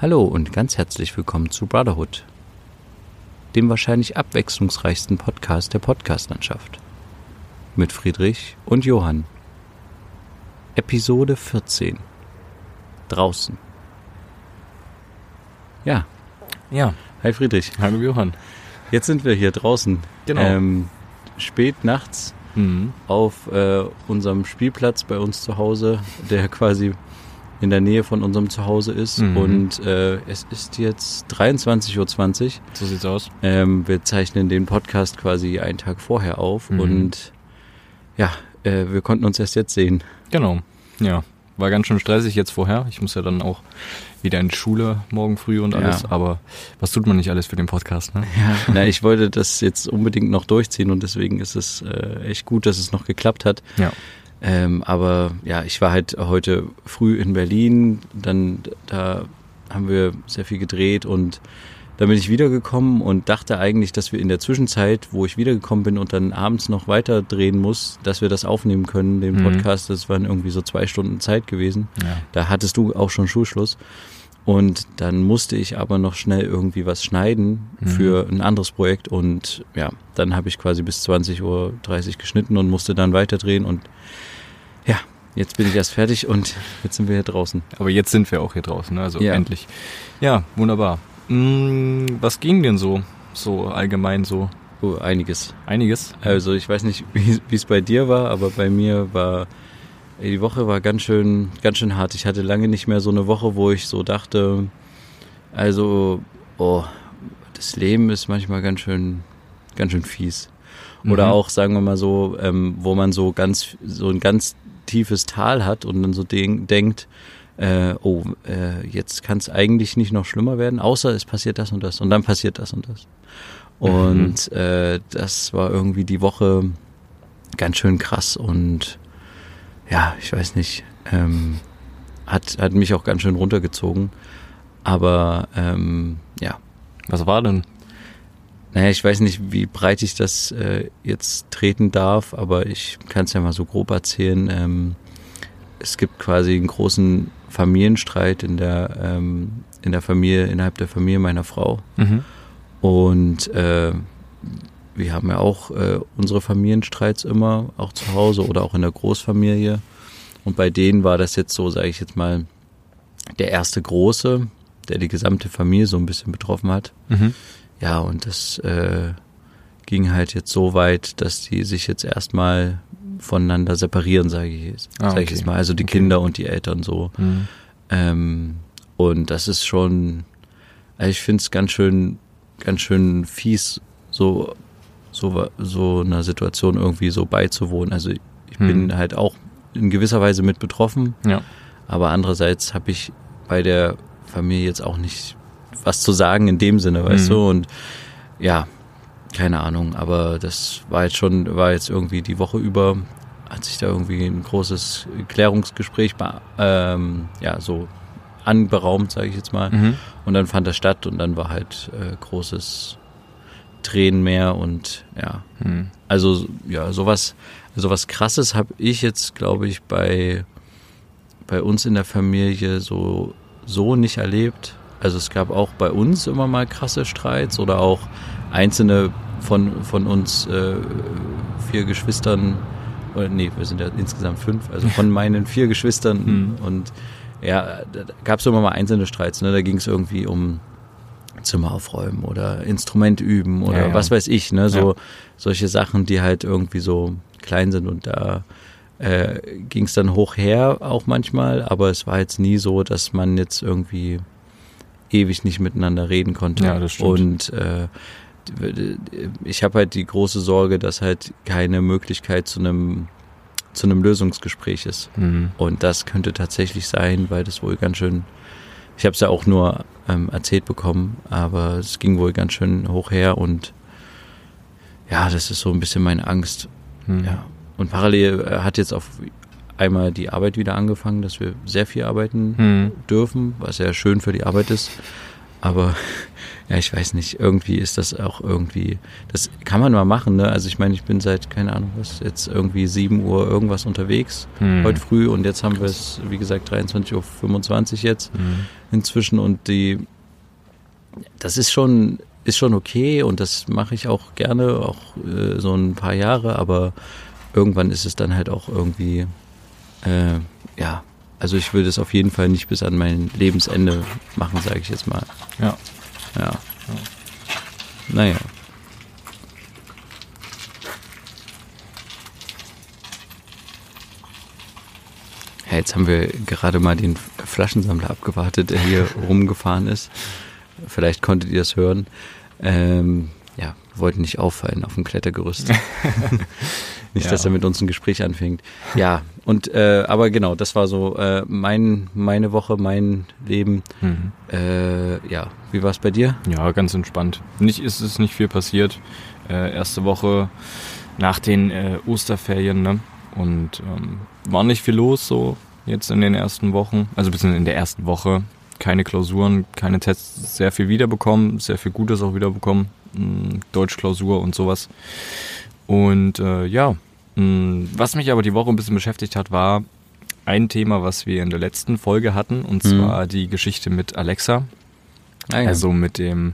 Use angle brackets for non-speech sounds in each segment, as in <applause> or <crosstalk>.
Hallo und ganz herzlich willkommen zu Brotherhood, dem wahrscheinlich abwechslungsreichsten Podcast der Podcastlandschaft. Mit Friedrich und Johann. Episode 14. Draußen. Ja. Ja. Hi Friedrich. Hallo Johann. Jetzt sind wir hier draußen. Genau. Ähm, spät nachts Mhm. auf äh, unserem Spielplatz bei uns zu Hause, der quasi in der Nähe von unserem Zuhause ist. Mhm. Und äh, es ist jetzt 23.20 Uhr. So sieht's aus. Ähm, wir zeichnen den Podcast quasi einen Tag vorher auf Mhm. und ja, äh, wir konnten uns erst jetzt sehen. Genau. Ja. War ganz schön stressig jetzt vorher. Ich muss ja dann auch wieder in die Schule morgen früh und Ja. alles. Aber was tut man nicht alles für den Podcast, ne? Ja, <laughs> na, ich wollte das jetzt unbedingt noch durchziehen und deswegen ist es äh, echt gut, dass es noch geklappt hat. Ja. Ähm, aber ja, ich war halt heute früh in Berlin, dann da haben wir sehr viel gedreht und dann bin ich wiedergekommen und dachte eigentlich, dass wir in der Zwischenzeit, wo ich wiedergekommen bin und dann abends noch weiter drehen muss, dass wir das aufnehmen können, den Mhm. Podcast. Das waren irgendwie so zwei Stunden Zeit gewesen. Ja. Da hattest du auch schon Schulschluss. Und dann musste ich aber noch schnell irgendwie was schneiden Mhm. für ein anderes Projekt. Und ja, dann habe ich quasi bis 20.30 Uhr geschnitten und musste dann weiterdrehen. Und ja, jetzt bin ich erst fertig und jetzt sind wir hier draußen. Aber jetzt sind wir auch hier draußen, ne? Also Ja. endlich. Ja, wunderbar. Mm, was ging denn so? So allgemein so? Oh, einiges. Einiges? Also ich weiß nicht, wie es bei dir war, aber bei mir war die Woche war ganz schön, ganz schön hart. Ich hatte lange nicht mehr so eine Woche, wo ich so dachte, also, oh, das Leben ist manchmal ganz schön, ganz schön fies. Oder Mhm. auch, sagen wir mal so, ähm, wo man so ganz, so ein ganz tiefes Tal hat und dann so denk, denkt, äh, oh, äh, jetzt kann es eigentlich nicht noch schlimmer werden, außer es passiert das und das und dann passiert das und das. Und äh, das war irgendwie die Woche ganz schön krass und ja, ich weiß nicht, ähm, hat, hat mich auch ganz schön runtergezogen. Aber ähm, ja, Was war denn? Naja, ich weiß nicht, wie breit ich das äh, jetzt treten darf, aber ich kann es ja mal so grob erzählen. Ähm, es gibt quasi einen großen Familienstreit in der, ähm, in der Familie, innerhalb der Familie meiner Frau. Mhm. Und äh, wir haben ja auch äh, unsere Familienstreits immer, auch zu Hause oder auch in der Großfamilie. Und bei denen war das jetzt so, sage ich jetzt mal, der erste große, der die gesamte Familie so ein bisschen betroffen hat. Mhm. Ja, und das äh, ging halt jetzt so weit, dass die sich jetzt erstmal voneinander separieren, sage ich, jetzt- Ah, sag ich jetzt mal. Also die Okay. Kinder und die Eltern so. Mhm. Ähm, und das ist schon, also ich finde es ganz schön, ganz schön fies, so, so, so einer Situation irgendwie so beizuwohnen. Also ich Hm. bin halt auch in gewisser Weise mit betroffen, Ja. aber andererseits habe ich bei der Familie jetzt auch nicht was zu sagen in dem Sinne, weißt Mhm. du? Und ja, keine Ahnung, aber das war jetzt schon, war jetzt irgendwie die Woche über, hat sich da irgendwie ein großes Klärungsgespräch ähm, ja, so anberaumt, sage ich jetzt mal. Mhm. Und dann fand das statt und dann war halt äh, großes Tränenmeer und ja, Mhm. also ja, sowas, sowas krasses habe ich jetzt, glaube ich, bei, bei uns in der Familie so, so nicht erlebt. Also es gab auch bei uns immer mal krasse Streits oder auch einzelne von, von uns äh, vier Geschwistern, oder nee, wir sind ja insgesamt fünf, also von <laughs> meinen vier Geschwistern Mhm. und ja, da gab es immer mal einzelne Streits, ne? Da ging es irgendwie um Zimmer aufräumen oder Instrument üben oder Ja, ja. was weiß ich, ne? So Ja. solche Sachen, die halt irgendwie so klein sind und da äh, ging es dann hoch her auch manchmal, aber es war jetzt nie so, dass man jetzt irgendwie ewig nicht miteinander reden konnte. Ja, das stimmt. Und äh, ich habe halt die große Sorge, dass halt keine Möglichkeit zu einem zu einem Lösungsgespräch ist. Mhm. Und das könnte tatsächlich sein, weil das wohl ganz schön, ich habe es ja auch nur ähm, erzählt bekommen, aber es ging wohl ganz schön hoch her und ja, das ist so ein bisschen meine Angst. Mhm. Ja. Und parallel äh, hat jetzt auf einmal die Arbeit wieder angefangen, dass wir sehr viel arbeiten Mhm. dürfen, was ja schön für die Arbeit ist. Aber <laughs> ja, ich weiß nicht, irgendwie ist das auch irgendwie, das kann man mal machen, ne? Also ich meine, ich bin seit, keine Ahnung was, jetzt irgendwie 7 Uhr irgendwas unterwegs, Hm. heute früh und jetzt haben wir es, wie gesagt, 23.25 Uhr jetzt Mhm. inzwischen und die, das ist schon, ist schon okay und das mache ich auch gerne, auch äh, so ein paar Jahre, aber irgendwann ist es dann halt auch irgendwie, äh, ja, also ich will das auf jeden Fall nicht bis an mein Lebensende machen, sage ich jetzt mal. Ja. Ja. Naja. Ja, jetzt haben wir gerade mal den Flaschensammler abgewartet, der hier <laughs> rumgefahren ist. Vielleicht konntet ihr das hören. Ähm, ja, wollten nicht auffallen auf dem Klettergerüst. <laughs> nicht, Ja. dass er mit uns ein Gespräch anfängt. Ja, und äh, aber genau, das war so äh, mein, meine Woche, mein Leben. Mhm. Äh, ja, wie war es bei dir? Ja, ganz entspannt. Nicht ist es nicht viel passiert. Äh, erste Woche nach den äh, Osterferien, ne? Und ähm, war nicht viel los so jetzt in den ersten Wochen. Also bisschen in der ersten Woche. Keine Klausuren, keine Tests, sehr viel wiederbekommen, sehr viel Gutes auch wiederbekommen. Mm, Deutschklausur und sowas. Und äh, ja, mh, was mich aber die Woche ein bisschen beschäftigt hat, war ein Thema, was wir in der letzten Folge hatten, und Mhm. zwar die Geschichte mit Alexa. Ah. Also mit dem,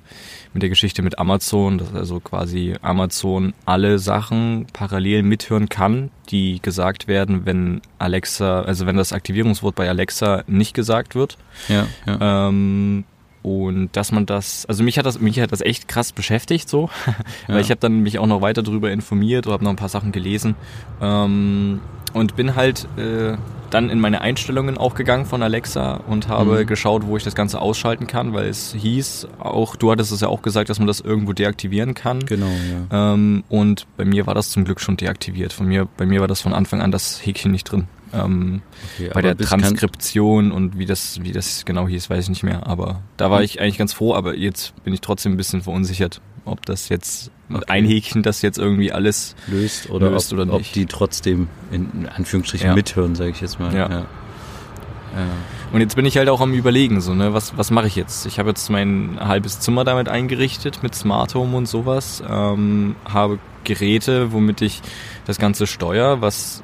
mit der Geschichte mit Amazon, dass also quasi Amazon alle Sachen parallel mithören kann, die gesagt werden, wenn Alexa, also wenn das Aktivierungswort bei Alexa nicht gesagt wird. ja, ja. Ähm, und dass man das, also mich hat das, mich hat das echt krass beschäftigt so, <laughs> weil Ja. ich habe dann mich auch noch weiter darüber informiert oder habe noch ein paar Sachen gelesen ähm, und bin halt äh, dann in meine Einstellungen auch gegangen von Alexa und habe Mhm. geschaut, wo ich das Ganze ausschalten kann, weil es hieß auch, du hattest es ja auch gesagt, dass man das irgendwo deaktivieren kann. Genau, ja. Ähm, und bei mir war das zum Glück schon deaktiviert. Von mir, bei mir war das von Anfang an das Häkchen nicht drin. Ähm, Okay, bei der Transkription und wie das, wie das genau hieß, weiß ich nicht mehr. Aber da war ich eigentlich ganz froh, aber jetzt bin ich trotzdem ein bisschen verunsichert, ob das jetzt Okay. ein Häkchen das jetzt irgendwie alles. löst oder, löst ob, oder ob die trotzdem in Anführungsstrichen Ja. mithören, sage ich jetzt mal. Ja. Ja. Ja. Und jetzt bin ich halt auch am überlegen, so, ne, was, was mache ich jetzt? Ich habe jetzt mein halbes Zimmer damit eingerichtet, mit Smart Home und sowas, ähm, habe Geräte, womit ich das Ganze steuere, was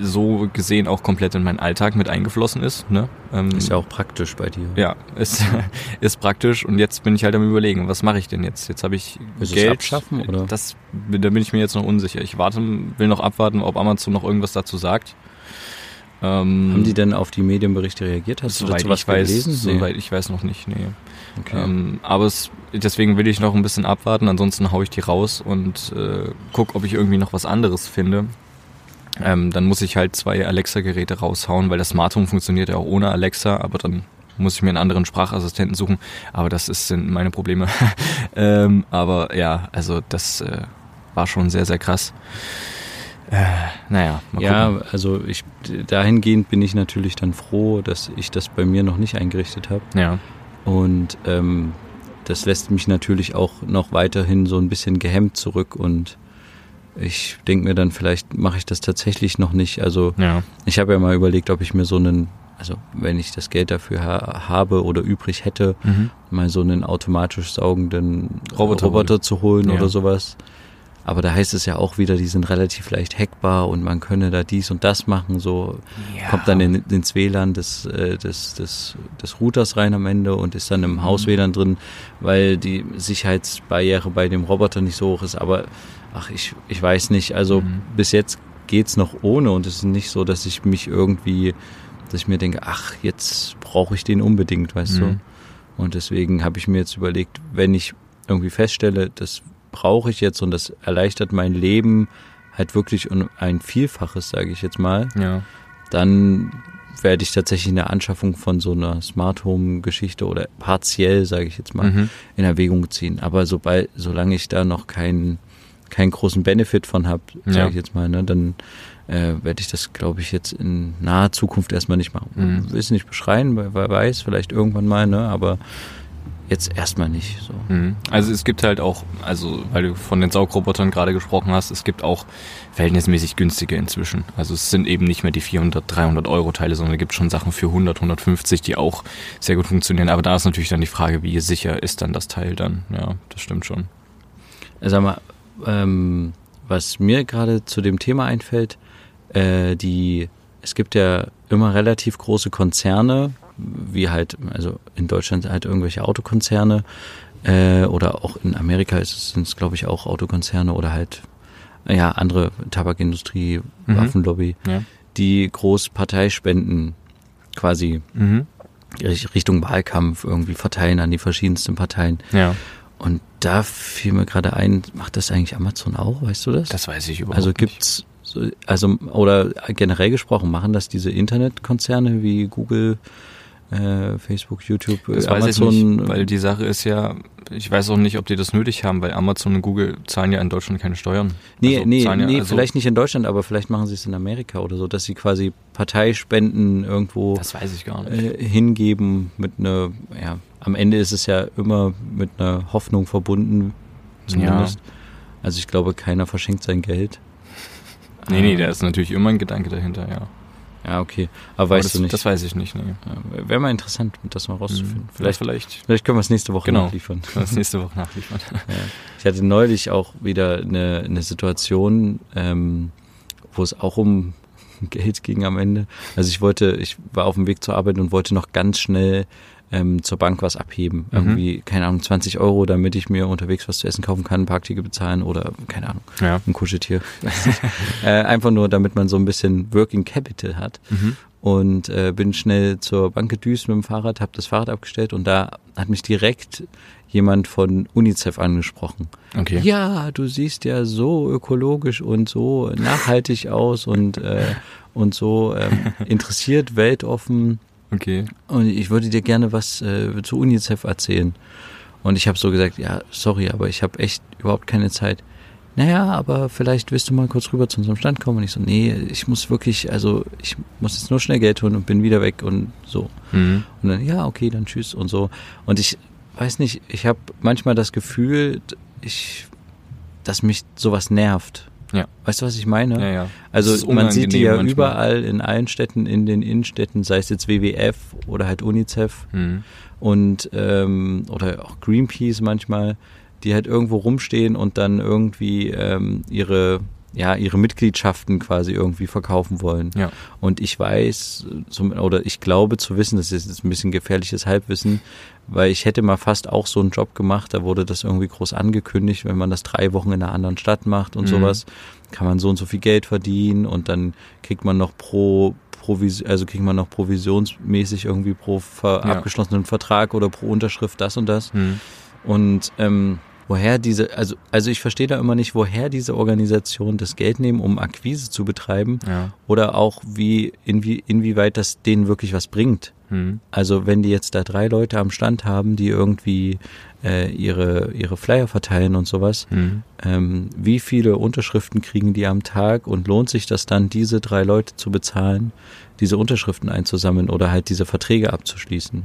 so gesehen auch komplett in meinen Alltag mit eingeflossen ist. Ne? Ähm, Ist ja auch praktisch bei dir. Ja, ist, <laughs> ist praktisch und jetzt bin ich halt am überlegen, was mache ich denn jetzt? Jetzt habe ich Willst Geld. abschaffen, oder? Das, da bin ich mir jetzt noch unsicher. Ich warte, will noch abwarten, ob Amazon noch irgendwas dazu sagt. Ähm, Haben die denn auf die Medienberichte reagiert? Hast du dazu was ich weiß, gelesen? Soweit ich weiß noch nicht, nee. Okay. Ähm, aber es, deswegen will ich noch ein bisschen abwarten, ansonsten hau ich die raus und äh, guck, ob ich irgendwie noch was anderes finde. Ähm, dann muss ich halt zwei Alexa-Geräte raushauen, weil das Smart Home funktioniert ja auch ohne Alexa, aber dann muss ich mir einen anderen Sprachassistenten suchen. Aber das ist, sind meine Probleme. <laughs> ähm, aber ja, also das äh, war schon sehr, sehr krass. Äh, naja, mal ja, gucken. also ich dahingehend bin ich natürlich dann froh, dass ich das bei mir noch nicht eingerichtet habe. Ja, Und ähm, das lässt mich natürlich auch noch weiterhin so ein bisschen gehemmt zurück und ich denke mir dann, vielleicht mache ich das tatsächlich noch nicht. Also ja, ich habe ja mal überlegt, ob ich mir so einen, also wenn ich das Geld dafür ha habe oder übrig hätte, mhm. mal so einen automatisch saugenden Roboter Roboter, zu holen Ja. oder sowas. Aber da heißt es ja auch wieder, die sind relativ leicht hackbar und man könne da dies und das machen. So ja. kommt dann in, ins WLAN des, äh, des, des, des Routers rein am Ende und ist dann im Mhm. Haus-WLAN drin, weil die Sicherheitsbarriere bei dem Roboter nicht so hoch ist. Aber ach, ich, ich weiß nicht. Also Mhm. bis jetzt geht's noch ohne und es ist nicht so, dass ich mich irgendwie, dass ich mir denke, ach, jetzt brauche ich den unbedingt, weißt du. Mhm. Und deswegen habe ich mir jetzt überlegt, wenn ich irgendwie feststelle, das brauche ich jetzt und das erleichtert mein Leben halt wirklich um ein Vielfaches, sage ich jetzt mal, Ja, dann werde ich tatsächlich eine Anschaffung von so einer Smart Home Geschichte oder partiell, sage ich jetzt mal, mhm. in Erwägung ziehen. Aber sobald, solange ich da noch keinen keinen großen Benefit von habe, sage Ja. ich jetzt mal, ne, dann äh, werde ich das, glaube ich, jetzt in naher Zukunft erstmal nicht machen. Mhm. Will es nicht beschreien, wer wer weiß, vielleicht irgendwann mal, ne, aber jetzt erstmal nicht so. Mhm. Also es gibt halt auch, also weil du von den Saugrobotern gerade gesprochen hast, es gibt auch verhältnismäßig günstige inzwischen. Also es sind eben nicht mehr die 400, 300 Euro Teile, sondern es gibt schon Sachen für 100, 150, die auch sehr gut funktionieren. Aber da ist natürlich dann die Frage, wie sicher ist dann das Teil dann? Ja, das stimmt schon. Sag mal, ähm, was mir gerade zu dem Thema einfällt, äh, die, es gibt ja immer relativ große Konzerne, wie halt, also in Deutschland halt irgendwelche Autokonzerne äh, oder auch in Amerika sind es, glaube ich, auch Autokonzerne oder halt ja andere Tabakindustrie, Mhm. Waffenlobby, Ja. die groß Parteispenden quasi Mhm. Richt- Richtung Wahlkampf irgendwie verteilen an die verschiedensten Parteien. Ja, Und da fiel mir gerade ein, macht das eigentlich Amazon auch, weißt du das? das weiß ich überhaupt also nicht. gibt's so, also oder generell gesprochen machen das diese Internetkonzerne wie Google, äh, Facebook, YouTube, Das äh, weiß ich Amazon, nicht, weil die Sache ist ja, ich weiß auch nicht, ob die das nötig haben, weil Amazon und Google zahlen ja in Deutschland keine Steuern. nee, Also nee, ja, nee, also, vielleicht nicht in Deutschland, aber vielleicht machen sie es in Amerika oder so, dass sie quasi Parteispenden irgendwo Das weiß ich gar nicht. äh, hingeben mit einer, ja, am Ende ist es ja immer mit einer Hoffnung verbunden, zumindest. Also ich glaube, keiner verschenkt sein Geld. nee, nee, Ah, da ist natürlich immer ein Gedanke dahinter, ja. Ja, okay. Aber Aber weißt das, du nicht. Das weiß ich nicht, nee. Ja, Wäre mal interessant, das mal rauszufinden. Vielleicht, Vielleicht, vielleicht vielleicht können wir es nächste Woche Genau. nachliefern. wir das nächste Woche nachliefern. <laughs> Ja. Ich hatte neulich auch wieder eine, eine Situation, ähm, wo es auch um <laughs> Geld ging am Ende. Also ich wollte, ich war auf dem Weg zur Arbeit und wollte noch ganz schnell ähm, zur Bank was abheben. Mhm. Irgendwie, keine Ahnung, 20 Euro, damit ich mir unterwegs was zu essen kaufen kann, ein Parkticket bezahlen oder, keine Ahnung, Ja. ein Kuscheltier. <laughs> Äh, einfach nur, damit man so ein bisschen Working Capital hat Mhm. und äh, bin schnell zur Bank gedüst mit dem Fahrrad, habe das Fahrrad abgestellt und da hat mich direkt jemand von UNICEF angesprochen. Okay. Ja, du siehst ja so ökologisch und so nachhaltig aus und äh, und so ähm, <laughs> interessiert, weltoffen Okay. und ich würde dir gerne was äh, zu UNICEF erzählen. Und ich habe so gesagt, ja, sorry, aber ich habe echt überhaupt keine Zeit. Naja, aber vielleicht willst du mal kurz rüber zu unserem Stand kommen. Und ich so, nee, ich muss wirklich, also ich muss jetzt nur schnell Geld holen und bin wieder weg und so. Mhm. Und dann, ja, okay, dann tschüss und so. Und ich weiß nicht, ich habe manchmal das Gefühl, ich, dass mich sowas nervt. Ja. Weißt du, was ich meine? Ja, ja. Also man sieht die ja manchmal. überall in allen Städten, in den Innenstädten, sei es jetzt WWF oder halt UNICEF Mhm. und ähm, oder auch Greenpeace manchmal, die halt irgendwo rumstehen und dann irgendwie ähm, ihre ja ihre Mitgliedschaften quasi irgendwie verkaufen wollen. Ja. Und ich weiß zum, oder ich glaube zu wissen, das ist jetzt ein bisschen gefährliches Halbwissen, weil ich hätte mal fast auch so einen Job gemacht, da wurde das irgendwie groß angekündigt, wenn man das drei Wochen in einer anderen Stadt macht und Mhm. sowas, kann man so und so viel Geld verdienen und dann kriegt man noch pro Provis also kriegt man noch provisionsmäßig irgendwie pro ver Ja. abgeschlossenen Vertrag oder pro Unterschrift das und das. Mhm. Und ähm, woher diese, also, also ich verstehe da immer nicht, woher diese Organisationen das Geld nehmen, um Akquise zu betreiben Ja. oder auch wie, inwie, inwieweit das denen wirklich was bringt. Mhm. Also wenn die jetzt da drei Leute am Stand haben, die irgendwie äh, ihre, ihre Flyer verteilen und sowas, Mhm. ähm, wie viele Unterschriften kriegen die am Tag und lohnt sich das dann, diese drei Leute zu bezahlen, diese Unterschriften einzusammeln oder halt diese Verträge abzuschließen?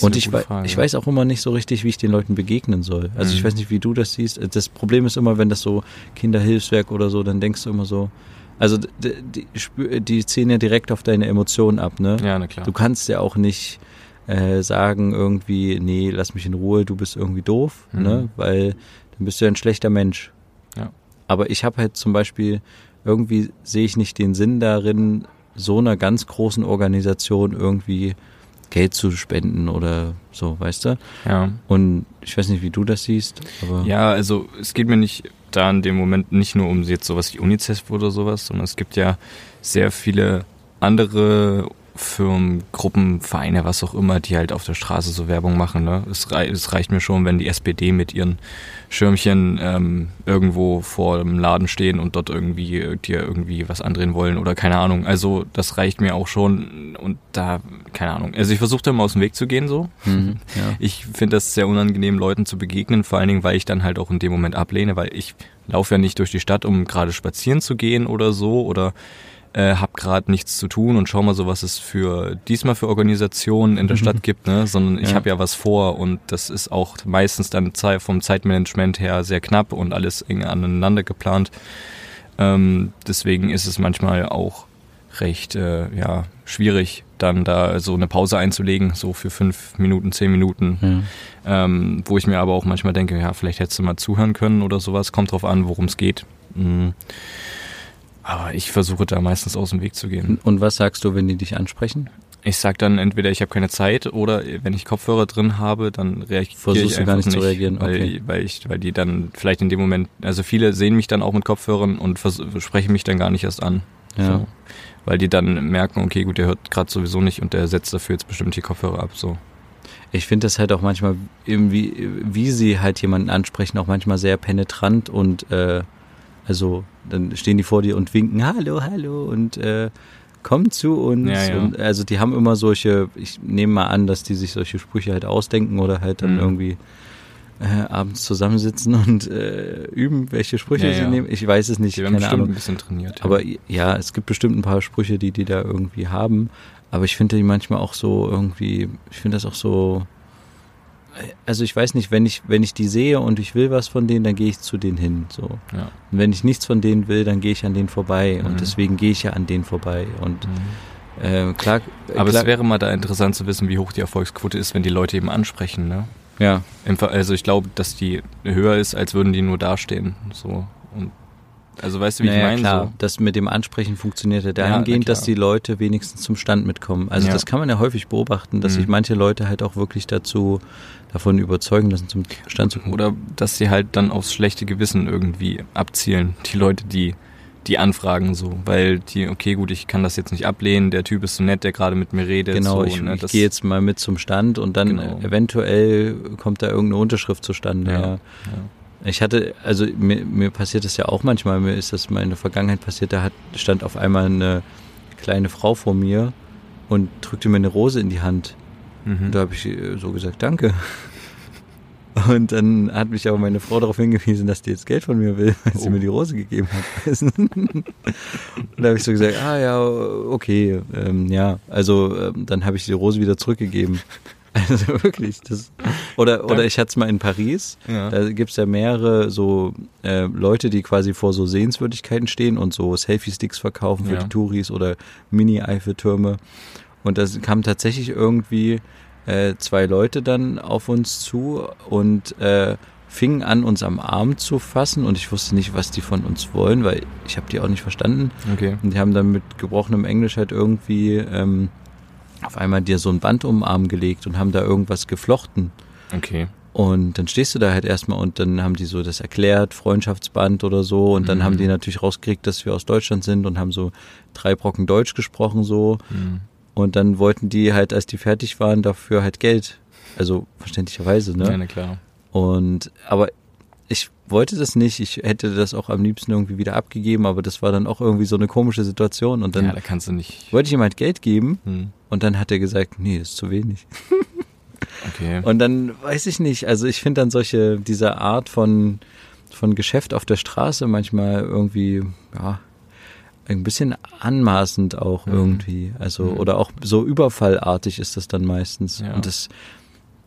Und ich, Frage. ich weiß auch immer nicht so richtig, wie ich den Leuten begegnen soll. Also ich Mhm. weiß nicht, wie du das siehst. Das Problem ist immer, wenn das so Kinderhilfswerk oder so, dann denkst du immer so, also die, spür- die ziehen ja direkt auf deine Emotionen ab, ne? Ja, na klar. Du kannst ja auch nicht äh, sagen irgendwie, nee, lass mich in Ruhe, du bist irgendwie doof, Mhm. ne? Weil dann bist du ja ein schlechter Mensch. Ja. Aber ich habe halt zum Beispiel, irgendwie sehe ich nicht den Sinn darin, so einer ganz großen Organisation irgendwie Geld zu spenden oder so, weißt du? ja. Und ich weiß nicht, wie du das siehst, aber Ja, also es geht mir nicht da in dem Moment nicht nur um jetzt sowas wie UNICEF oder sowas, sondern es gibt ja sehr viele andere Firmen, Gruppen, Vereine, was auch immer, die halt auf der Straße so Werbung machen. Ne? Es, rei es reicht mir schon, wenn die SPD mit ihren Schirmchen ähm, irgendwo vor dem Laden stehen und dort irgendwie äh, dir irgendwie was andrehen wollen oder keine Ahnung. Also das reicht mir auch schon und da, keine Ahnung. Also ich versuche da mal aus dem Weg zu gehen so. mhm, <laughs> ja. Ich finde das sehr unangenehm, Leuten zu begegnen, vor allen Dingen, weil ich dann halt auch in dem Moment ablehne, weil ich laufe ja nicht durch die Stadt, um gerade spazieren zu gehen oder so oder äh, hab gerade nichts zu tun und schau mal so, was es für diesmal für Organisationen in der Stadt <laughs> gibt, ne? Sondern ich Ja. habe ja was vor und das ist auch meistens dann vom Zeitmanagement her sehr knapp und alles eng aneinander geplant. Ähm, deswegen ist es manchmal auch recht äh, ja, schwierig, dann da so eine Pause einzulegen, so für fünf Minuten, zehn Minuten, Ja. ähm, wo ich mir aber auch manchmal denke, ja, vielleicht hättest du mal zuhören können oder sowas. Kommt drauf an, worum es geht. Mhm. Aber ich versuche da meistens aus dem Weg zu gehen. Und was sagst du, wenn die dich ansprechen? Ich sag dann entweder, ich habe keine Zeit oder wenn ich Kopfhörer drin habe, dann reagiere Versuchst ich du gar einfach nicht zu reagieren, weil, okay. weil ich, weil die dann vielleicht in dem Moment, also viele sehen mich dann auch mit Kopfhörern und sprechen mich dann gar nicht erst an. Ja. So. Weil die dann merken, okay, gut, der hört gerade sowieso nicht und der setzt dafür jetzt bestimmt die Kopfhörer ab. So. Ich finde das halt auch manchmal irgendwie, wie sie halt jemanden ansprechen, auch manchmal sehr penetrant und äh, also dann stehen die vor dir und winken, hallo, hallo und äh, komm zu uns. Ja, ja. Und, also die haben immer solche, ich nehme mal an, dass die sich solche Sprüche halt ausdenken oder halt dann Mhm. irgendwie äh, abends zusammensitzen und äh, üben, welche Sprüche Ja, sie ja. nehmen. Ich weiß es nicht, Die keine bestimmt Ahnung. ein bisschen trainiert. ja. Aber ja, es gibt bestimmt ein paar Sprüche, die die da irgendwie haben. Aber ich finde die manchmal auch so irgendwie, ich finde das auch so. Also ich weiß nicht, wenn ich, wenn ich die sehe und ich will was von denen, dann gehe ich zu denen hin. So. ja. Und wenn ich nichts von denen will, dann gehe ich an denen vorbei. Mhm. Und deswegen gehe ich ja an denen vorbei. Und Mhm. äh, klar. Aber klar, es wäre mal da interessant zu wissen, wie hoch die Erfolgsquote ist, wenn die Leute eben ansprechen. Ne? Ja, Also ich glaube, dass die höher ist, als würden die nur dastehen. So. Und also weißt du, wie naja, ich meine? klar. So. Das mit dem Ansprechen funktioniert ja Ja, dahingehend, dass klar. die Leute wenigstens zum Stand mitkommen. Also Ja. das kann man ja häufig beobachten, dass Mhm. sich manche Leute halt auch wirklich dazu davon überzeugen lassen, zum Stand zu kommen. Oder dass sie halt dann aufs schlechte Gewissen irgendwie abzielen, die Leute, die die anfragen so, weil die, okay, gut, ich kann das jetzt nicht ablehnen, der Typ ist so nett, der gerade mit mir redet. Genau, so, ich, ne, ich gehe jetzt mal mit zum Stand und dann Genau. eventuell kommt da irgendeine Unterschrift zustande. Ja, Ja. Ich hatte, also mir, mir passiert das ja auch manchmal, mir ist das mal in der Vergangenheit passiert, da hat, stand auf einmal eine kleine Frau vor mir und drückte mir eine Rose in die Hand. Mhm. Und da habe ich so gesagt, danke. Und dann hat mich aber meine Frau darauf hingewiesen, dass die jetzt Geld von mir will, <laughs> weil sie Oh. mir die Rose gegeben hat. <laughs> und da habe ich so gesagt, ah ja, okay, ähm, ja. Also ähm, dann habe ich die Rose wieder zurückgegeben. <laughs> Also wirklich, das. Oder, oder ich hatte es mal in Paris. Ja. Da gibt's ja mehrere so äh, Leute, die quasi vor so Sehenswürdigkeiten stehen und so Selfie-Sticks verkaufen für Ja. die Touris oder Mini-Eiffeltürme. Und da kamen tatsächlich irgendwie äh, zwei Leute dann auf uns zu und äh, fingen an, uns am Arm zu fassen und ich wusste nicht, was die von uns wollen, weil ich habe die auch nicht verstanden. Okay. Und die haben dann mit gebrochenem Englisch halt irgendwie ähm, auf einmal dir so ein Band um den Arm gelegt und haben da irgendwas geflochten. Okay. Und dann stehst du da halt erstmal und dann haben die so das erklärt, Freundschaftsband oder so. Und dann Mhm. haben die natürlich rausgekriegt, dass wir aus Deutschland sind und haben so drei Brocken Deutsch gesprochen so. Mhm. Und dann wollten die halt, als die fertig waren, dafür halt Geld. Also verständlicherweise, ne? Ja, na klar. Und aber ich wollte das nicht. Ich hätte das auch am liebsten irgendwie wieder abgegeben, aber das war dann auch irgendwie so eine komische Situation. Und dann ja, da kannst du nicht. wollte ich ihm halt Geld geben Hm. und dann hat er gesagt, nee, das ist zu wenig. Okay. Und dann weiß ich nicht, also ich finde dann solche, diese Art von, von Geschäft auf der Straße manchmal irgendwie, ja, ein bisschen anmaßend auch Mhm. irgendwie. Also, Mhm. oder auch so überfallartig ist das dann meistens. Ja. Und das,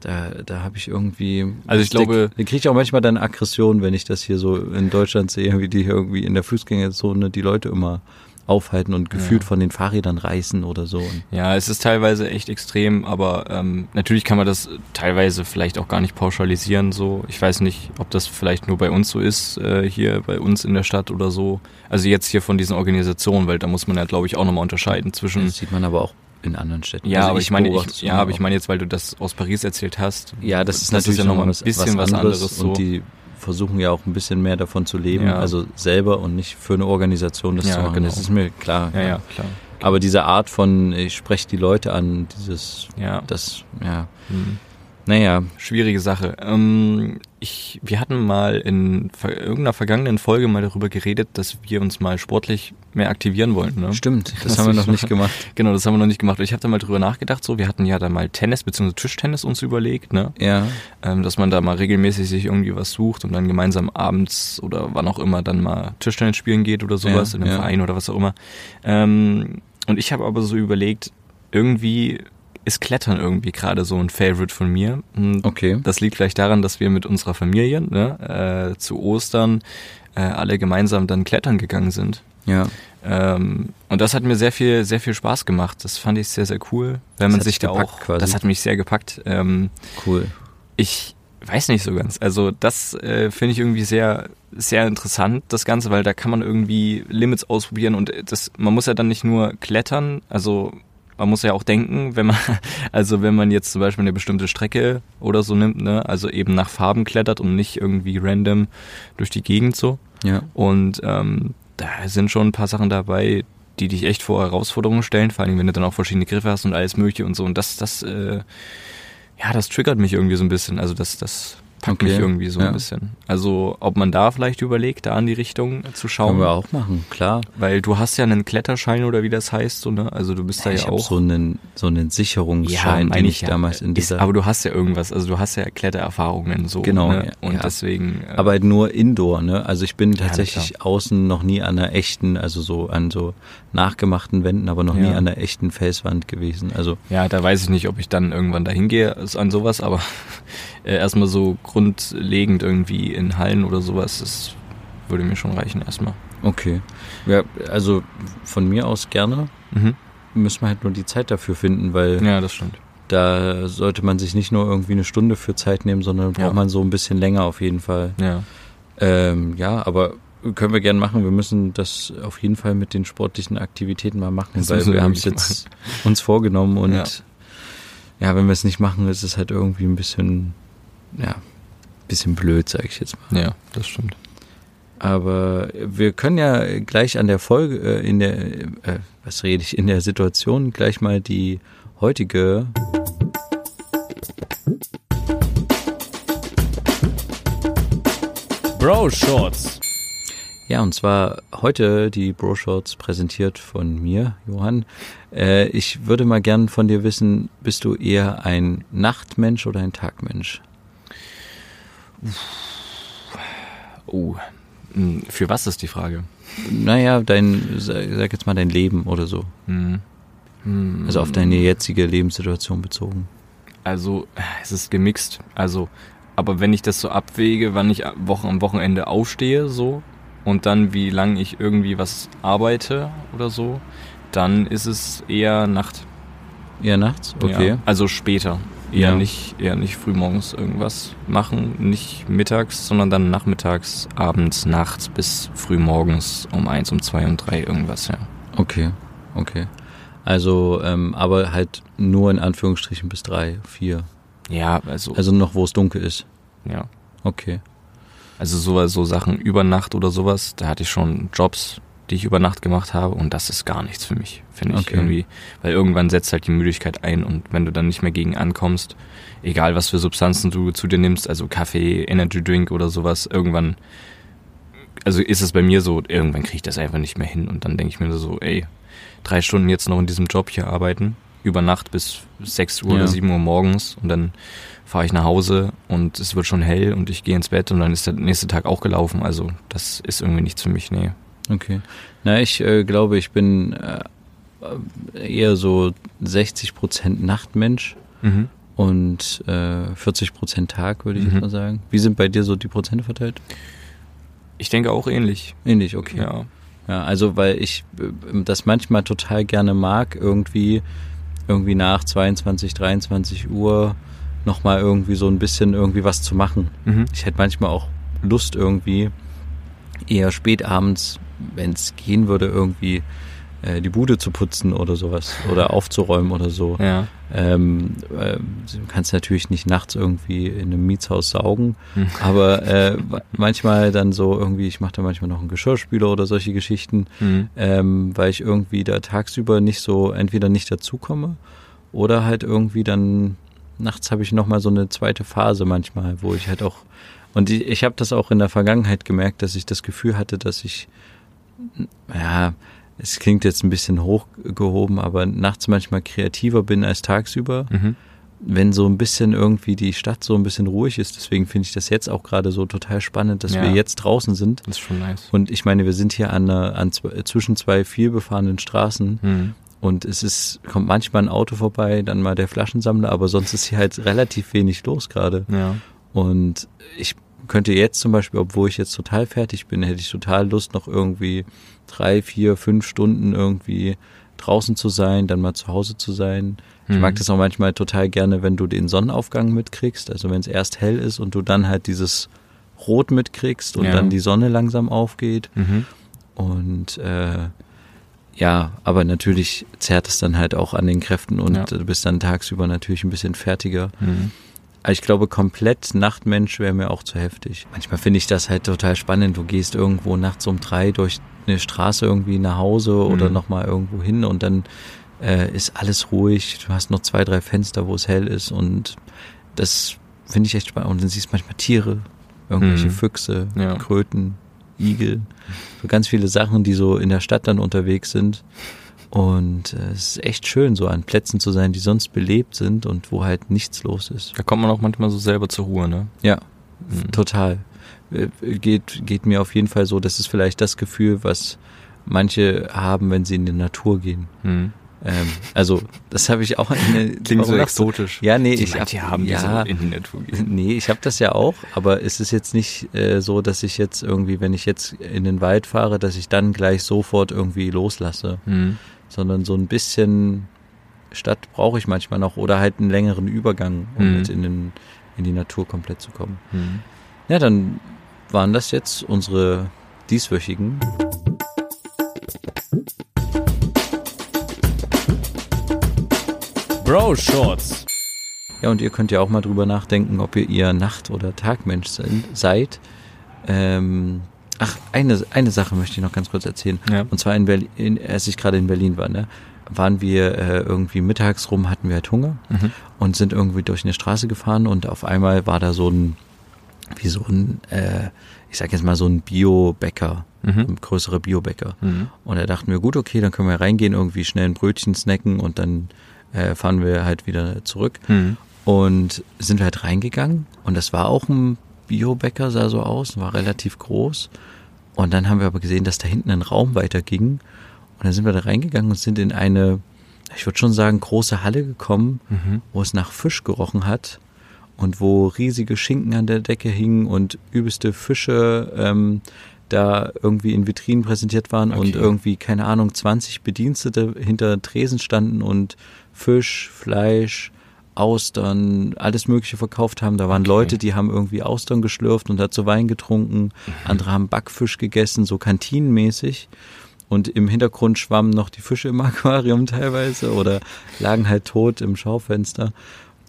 da, da habe ich irgendwie. Also ich da- glaube- Da kriege ich auch manchmal dann Aggression, wenn ich das hier so in Deutschland sehe, wie die hier irgendwie in der Fußgängerzone die Leute immer aufhalten und gefühlt Ja. von den Fahrrädern reißen oder so. Ja, es ist teilweise echt extrem, aber ähm, natürlich kann man das teilweise vielleicht auch gar nicht pauschalisieren. So, ich weiß nicht, ob das vielleicht nur bei uns so ist äh, hier bei uns in der Stadt oder so. Also jetzt hier von diesen Organisationen, weil da muss man ja, glaube ich, auch nochmal unterscheiden zwischen. das sieht man aber auch in anderen Städten. Ja, Also aber ich meine, beobachte ich, ja, aber ich meine jetzt, weil du das aus Paris erzählt hast. Ja, das ist natürlich ja noch nochmal mal ein bisschen was anderes. so. Und die versuchen ja auch ein bisschen mehr davon zu leben, Ja. also selber und nicht für eine Organisation das Ja, zu machen. genau. Das ist mir klar. ja, ja, klar. Aber diese Art von, ich spreche die Leute an, dieses, Ja. das, ja, Hm. Naja, Schwierige Sache. Ähm, ich, wir hatten mal in irgendeiner vergangenen Folge mal darüber geredet, dass wir uns mal sportlich mehr aktivieren wollten. Ne? stimmt, das Das haben wir noch nicht gemacht. Genau, das haben wir noch nicht gemacht. Ich habe da mal drüber nachgedacht. So, wir hatten ja da mal Tennis bzw. Tischtennis uns überlegt, ne? Ja, ähm, dass man da mal regelmäßig sich irgendwie was sucht und dann gemeinsam abends oder wann auch immer dann mal Tischtennis spielen geht oder sowas Ja, in einem ja. Verein oder was auch immer. Ähm, und ich habe aber so überlegt, irgendwie ist Klettern irgendwie gerade so ein Favorite von mir. Okay. Das liegt vielleicht daran, dass wir mit unserer Familie ne, äh, zu Ostern äh, alle gemeinsam dann klettern gegangen sind. Ja, Ähm, und das hat mir sehr viel, sehr viel Spaß gemacht. Das fand ich sehr, sehr cool, wenn Das man sich da auch. quasi. Das hat mich sehr gepackt. Ähm, cool. ich weiß nicht so ganz. Also das äh, finde ich irgendwie sehr, sehr interessant, das Ganze, weil da kann man irgendwie Limits ausprobieren und das, man muss ja dann nicht nur klettern, also man muss ja auch denken, wenn man, <laughs> also wenn man jetzt zum Beispiel eine bestimmte Strecke oder so nimmt, ne, also eben nach Farben klettert und nicht irgendwie random durch die Gegend so. Ja, Und ähm, da sind schon ein paar Sachen dabei, die dich echt vor Herausforderungen stellen, vor allem wenn du dann auch verschiedene Griffe hast und alles mögliche und so. Und das, das, äh, ja, das triggert mich irgendwie so ein bisschen. Also das, das packt Okay, mich irgendwie so ja. ein bisschen. Also ob man da vielleicht überlegt, da in die Richtung zu schauen. können wir auch machen, klar. Weil du hast ja einen Kletterschein oder wie das heißt, so, ne? Also du bist da ich ja habe auch. so einen, so einen Sicherungsschein, meine den ich damals in Ist, dieser... aber du hast ja irgendwas, also du hast ja Klettererfahrungen so. Genau, Ne? ja, Und ja. deswegen. äh, aber halt nur Indoor, ne? Also ich bin Ja, tatsächlich außen noch nie an einer echten, also so an so nachgemachten Wänden, aber noch nie Ja. an einer echten Felswand gewesen. Also Ja, da weiß ich nicht, ob ich dann irgendwann dahin gehe an sowas, aber äh, erstmal so grundlegend irgendwie in Hallen oder sowas, das würde mir schon reichen erstmal. okay. Ja, also von mir aus gerne. Mhm. Müssen wir halt nur die Zeit dafür finden, weil Ja, das stimmt. da sollte man sich nicht nur irgendwie eine Stunde für Zeit nehmen, sondern braucht Ja. man so ein bisschen länger auf jeden Fall. Ja. Ähm, ja, aber können wir gerne machen. Wir müssen das auf jeden Fall mit den sportlichen Aktivitäten mal machen, Das weil wir haben es jetzt uns vorgenommen und ja. Ja. wenn wir es nicht machen, ist es halt irgendwie ein bisschen, ja, bisschen blöd, sage ich jetzt mal. Ja, das stimmt. Aber wir können ja gleich an der Folge, äh, in der, äh, was rede ich, in der Situation gleich mal die heutige Bro Shorts. Ja, und zwar heute die Bro Shorts präsentiert von mir, Johann. Äh, ich würde mal gern von dir wissen, bist du eher ein Nachtmensch oder ein Tagmensch? Oh. Hm, Für was ist die Frage? Naja, dein, sag jetzt mal dein Leben oder so. Hm. Hm. Also auf deine jetzige Lebenssituation bezogen. Also, es ist gemixt. Also, aber wenn ich das so abwäge, wann ich Wochen am Wochenende aufstehe, so, und dann wie lange ich irgendwie was arbeite oder so, dann ist es eher Nacht. Eher nachts? Okay. Ja, also später. Eher Ja. nicht, eher nicht frühmorgens irgendwas machen, nicht mittags, sondern dann nachmittags, abends, nachts bis frühmorgens um eins, um zwei, um drei irgendwas, ja. Okay, okay. Also, ähm, aber halt nur in Anführungsstrichen bis drei, vier. Ja, also, Also noch, wo es dunkel ist. ja. Okay. Also so, so Sachen über Nacht oder sowas, da hatte ich schon Jobs, die ich über Nacht gemacht habe und das ist gar nichts für mich, finde ich Okay. irgendwie. Weil irgendwann setzt halt die Müdigkeit ein und wenn du dann nicht mehr gegen ankommst, egal was für Substanzen du zu dir nimmst, also Kaffee, Energy Drink oder sowas, irgendwann, also ist es bei mir so, irgendwann kriege ich das einfach nicht mehr hin und dann denke ich mir so, ey, drei Stunden jetzt noch in diesem Job hier arbeiten, über Nacht bis 6 Uhr Ja. oder 7 Uhr morgens und dann fahre ich nach Hause und es wird schon hell und ich gehe ins Bett und dann ist der nächste Tag auch gelaufen. Also das ist irgendwie nichts für mich, nee. Okay. Na, ich äh, glaube, ich bin äh, eher so 60% Nachtmensch Mhm. und äh, 40% Tag, würde ich Mhm. jetzt mal sagen. Wie sind bei dir so die Prozente verteilt? Ich denke auch ähnlich. Ähnlich, okay. Ja. Ja, also weil ich äh, das manchmal total gerne mag, irgendwie, irgendwie nach 22, 23 Uhr nochmal irgendwie so ein bisschen irgendwie was zu machen. Mhm. Ich hätte manchmal auch Lust irgendwie eher spät abends, wenn es gehen würde, irgendwie äh, die Bude zu putzen oder sowas oder aufzuräumen oder so. Ja. Ähm, äh, du kannst natürlich nicht nachts irgendwie in einem Mietshaus saugen, Mhm. aber äh, manchmal dann so irgendwie, ich mache da manchmal noch einen Geschirrspüler oder solche Geschichten, Mhm. ähm, weil ich irgendwie da tagsüber nicht so, entweder nicht dazukomme oder halt irgendwie dann nachts habe ich nochmal so eine zweite Phase manchmal, wo ich halt auch, und ich, ich habe das auch in der Vergangenheit gemerkt, dass ich das Gefühl hatte, dass ich, ja, es klingt jetzt ein bisschen hochgehoben, aber nachts manchmal kreativer bin als tagsüber. Mhm. Wenn so ein bisschen irgendwie die Stadt so ein bisschen ruhig ist, deswegen finde ich das jetzt auch gerade so total spannend, dass Ja. wir jetzt draußen sind. Das ist schon nice. Und ich meine, wir sind hier an, an zwischen zwei vielbefahrenen Straßen Mhm. und es ist, kommt manchmal ein Auto vorbei, dann mal der Flaschensammler, aber sonst ist hier halt relativ wenig los gerade. Ja. Und ich könnte jetzt zum Beispiel, obwohl ich jetzt total fertig bin, hätte ich total Lust, noch irgendwie drei, vier, fünf Stunden irgendwie draußen zu sein, dann mal zu Hause zu sein. Ich Mhm. mag das auch manchmal total gerne, wenn du den Sonnenaufgang mitkriegst, also wenn es erst hell ist und du dann halt dieses Rot mitkriegst und Ja. dann die Sonne langsam aufgeht. Mhm. Und äh, ja, aber natürlich zerrt es dann halt auch an den Kräften und Ja. du bist dann tagsüber natürlich ein bisschen fertiger. Mhm. Aber ich glaube, komplett Nachtmensch wäre mir auch zu heftig. Manchmal finde ich das halt total spannend. Du gehst irgendwo nachts um drei durch eine Straße irgendwie nach Hause oder Mhm. nochmal irgendwo hin und dann äh, ist alles ruhig. Du hast noch zwei, drei Fenster, wo es hell ist und das finde ich echt spannend. Und dann siehst du manchmal Tiere, irgendwelche Mhm. Füchse, Ja. Kröten, Igel, so ganz viele Sachen, die so in der Stadt dann unterwegs sind. Und äh, es ist echt schön, so an Plätzen zu sein, die sonst belebt sind und wo halt nichts los ist. Da kommt man auch manchmal so selber zur Ruhe, ne? Ja, Mhm. total. Äh, Geht, geht mir auf jeden Fall so, das ist vielleicht das Gefühl, was manche haben, wenn sie in die Natur gehen. Mhm. Ähm, also, das habe ich auch in <laughs> Klingt so exotisch. Ja, nee, Die ich hab- haben, ja, so in die Natur gehen. <laughs> Nee, ich habe das ja auch, aber es ist jetzt nicht äh, so, dass ich jetzt irgendwie, wenn ich jetzt in den Wald fahre, dass ich dann gleich sofort irgendwie loslasse, Mhm. Sondern so ein bisschen Stadt brauche ich manchmal noch oder halt einen längeren Übergang, um Mhm. mit in, den, in die Natur komplett zu kommen. Mhm. Ja, dann waren das jetzt unsere dieswöchigen. Bro Shorts. Ja, und ihr könnt ja auch mal drüber nachdenken, ob ihr eher Nacht- oder Tagmensch sind, seid. Ähm, ach, eine, eine Sache möchte ich noch ganz kurz erzählen. Ja. Und zwar in Berlin, als ich gerade in Berlin war, ne, waren wir äh, irgendwie mittags rum, hatten wir halt Hunger Mhm. und sind irgendwie durch eine Straße gefahren und auf einmal war da so ein, wie so ein, äh, ich sag jetzt mal so ein Bio-Bäcker, Mhm. ein größerer Bio-Bäcker. Mhm. Und da dachten wir, gut, okay, dann können wir reingehen, irgendwie schnell ein Brötchen snacken und dann äh, fahren wir halt wieder zurück. Mhm. Und sind wir halt reingegangen und das war auch ein Biobäcker, sah so aus, war relativ groß. Und dann haben wir aber gesehen, dass da hinten ein Raum weiterging. Und dann sind wir da reingegangen und sind in eine, ich würde schon sagen, große Halle gekommen, Mhm. wo es nach Fisch gerochen hat und wo riesige Schinken an der Decke hingen und übelste Fische ähm, da irgendwie in Vitrinen präsentiert waren und Okay. irgendwie, keine Ahnung, 20 Bedienstete hinter Tresen standen und Fisch, Fleisch, Austern, alles Mögliche verkauft haben. Da waren Okay. Leute, die haben irgendwie Austern geschlürft und dazu Wein getrunken. Mhm. Andere haben Backfisch gegessen, so kantinenmäßig. Und im Hintergrund schwammen noch die Fische im <laughs> Aquarium teilweise oder lagen halt tot im Schaufenster.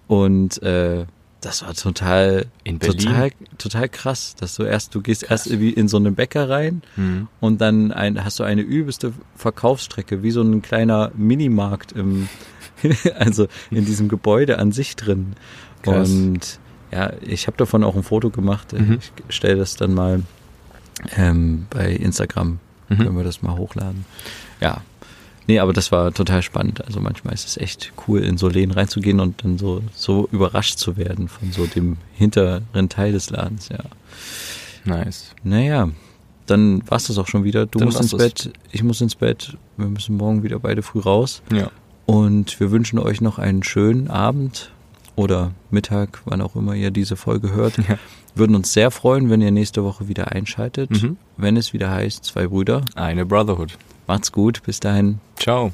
Und äh, das war total, In Berlin? total, total krass, dass du erst, du gehst erst wie in so eine Bäcker rein Mhm. und dann ein, hast du eine übelste Verkaufsstrecke, wie so ein kleiner Minimarkt im, <laughs> also in diesem Gebäude an sich drin. Krass. Und ja, ich habe davon auch ein Foto gemacht. Mhm. Ich stelle das dann mal ähm, bei Instagram, Mhm. können wir das mal hochladen. Ja. Nee, aber das war total spannend. Also manchmal ist es echt cool, in so Läden reinzugehen und dann so, so überrascht zu werden von so dem hinteren Teil des Ladens, ja. Nice. Naja, dann war's das auch schon wieder. Du Dann musst ins das. Bett, ich muss ins Bett. Wir müssen morgen wieder beide früh raus. Ja. Und wir wünschen euch noch einen schönen Abend oder Mittag, wann auch immer ihr diese Folge hört. <laughs> Ja. Würden uns sehr freuen, wenn ihr nächste Woche wieder einschaltet, Mhm. wenn es wieder heißt, zwei Brüder. Eine Brotherhood. Macht's gut, bis dahin. Ciao.